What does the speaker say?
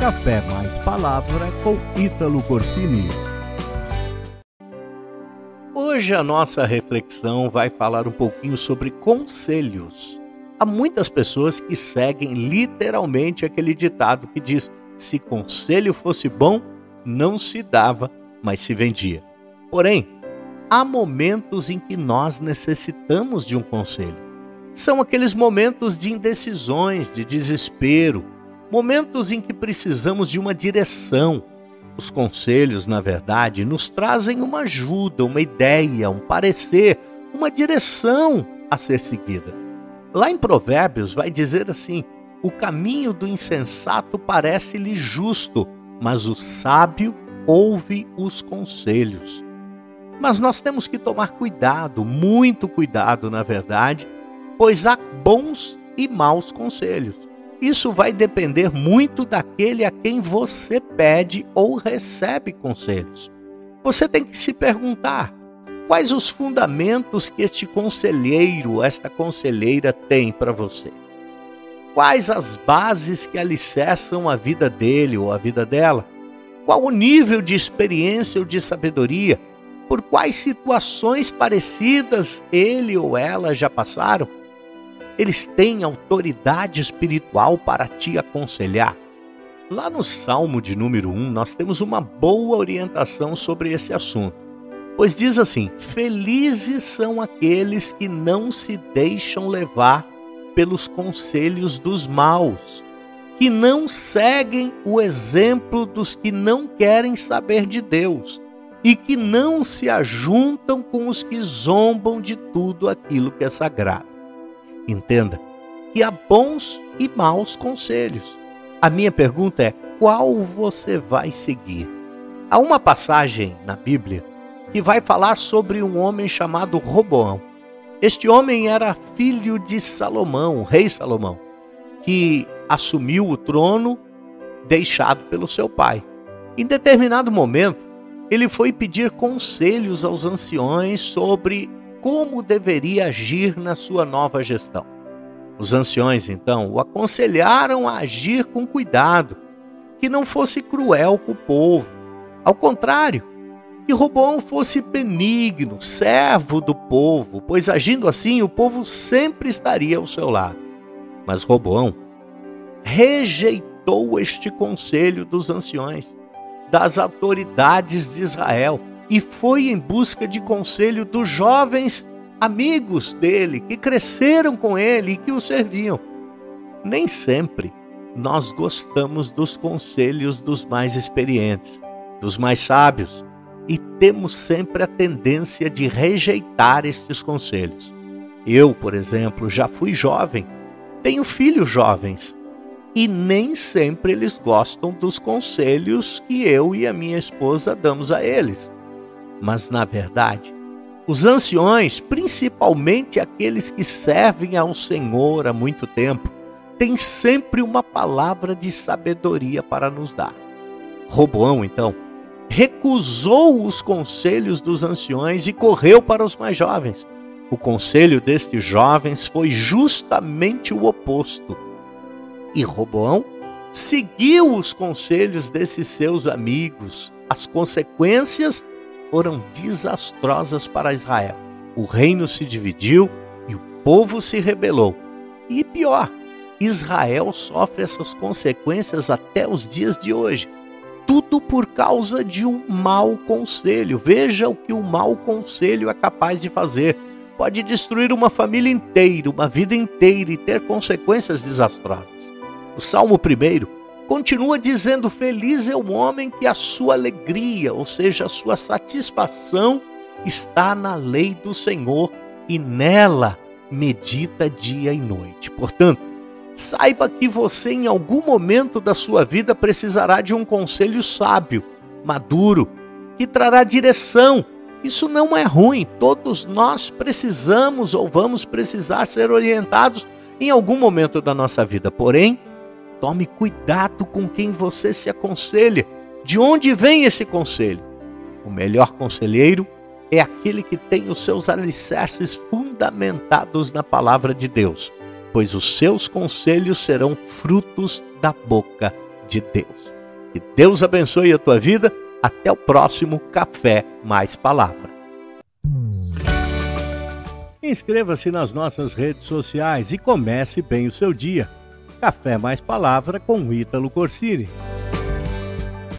Café Mais Palavra com Ítalo Corsini. Hoje a nossa reflexão vai falar um pouquinho sobre conselhos. Há muitas pessoas que seguem literalmente aquele ditado que diz: se conselho fosse bom, não se dava, mas se vendia. Porém, há momentos em que nós necessitamos de um conselho. São aqueles momentos de indecisões, de desespero, momentos em que precisamos de uma direção. Os conselhos, na verdade, nos trazem uma ajuda, uma ideia, um parecer, uma direção a ser seguida. Lá em Provérbios vai dizer assim: o caminho do insensato parece-lhe justo, mas o sábio ouve os conselhos. Mas nós temos que tomar cuidado, muito cuidado, na verdade, pois há bons e maus conselhos. Isso vai depender muito daquele a quem você pede ou recebe conselhos. Você tem que se perguntar: quais os fundamentos que este conselheiro, esta conselheira tem para você? Quais as bases que alicerçam a vida dele ou a vida dela? Qual o nível de experiência ou de sabedoria? Por quais situações parecidas ele ou ela já passaram? Eles têm autoridade espiritual para te aconselhar. Lá no Salmo de número 1, nós temos uma boa orientação sobre esse assunto. Pois diz assim: Felizes são aqueles que não se deixam levar pelos conselhos dos maus, que não seguem o exemplo dos que não querem saber de Deus e que não se ajuntam com os que zombam de tudo aquilo que é sagrado. Entenda que há bons e maus conselhos. A minha pergunta é: qual você vai seguir? Há uma passagem na Bíblia que vai falar sobre um homem chamado Roboão. Este homem era filho de Salomão, o rei Salomão, que assumiu o trono deixado pelo seu pai. Em determinado momento, ele foi pedir conselhos aos anciões sobre como deveria agir na sua nova gestão. Os anciões, então, o aconselharam a agir com cuidado, que não fosse cruel com o povo. Ao contrário, que Robão fosse benigno, servo do povo, pois agindo assim o povo sempre estaria ao seu lado. Mas Roboão rejeitou este conselho dos anciões, das autoridades de Israel, e foi em busca de conselho dos jovens amigos dele, que cresceram com ele e que o serviam. Nem sempre nós gostamos dos conselhos dos mais experientes, dos mais sábios, e temos sempre a tendência de rejeitar estes conselhos. Eu, por exemplo, já fui jovem, tenho filhos jovens, e nem sempre eles gostam dos conselhos que eu e a minha esposa damos a eles. Mas, na verdade, os anciões, principalmente aqueles que servem ao Senhor há muito tempo, têm sempre uma palavra de sabedoria para nos dar. Roboão, então, recusou os conselhos dos anciões e correu para os mais jovens. O conselho destes jovens foi justamente o oposto. E Roboão seguiu os conselhos desses seus amigos. As consequências foram desastrosas para Israel. O reino se dividiu e o povo se rebelou. E pior, Israel sofre essas consequências até os dias de hoje. Tudo por causa de um mau conselho. Veja o que o mau conselho é capaz de fazer. Pode destruir uma família inteira, uma vida inteira e ter consequências desastrosas. O Salmo 1 continua dizendo: Feliz é o homem que a sua alegria, ou seja, a sua satisfação, está na lei do Senhor e nela medita dia e noite. Portanto, saiba que você, em algum momento da sua vida, precisará de um conselho sábio, maduro, que trará direção. Isso não é ruim, todos nós precisamos ou vamos precisar ser orientados em algum momento da nossa vida. Porém, Tome cuidado com quem você se aconselha. De onde vem esse conselho? O melhor conselheiro é aquele que tem os seus alicerces fundamentados na palavra de Deus, pois os seus conselhos serão frutos da boca de Deus. Que Deus abençoe a tua vida. Até o próximo Café Mais Palavra. Inscreva-se nas nossas redes sociais e comece bem o seu dia. Café Mais Palavra com Ítalo Corsini.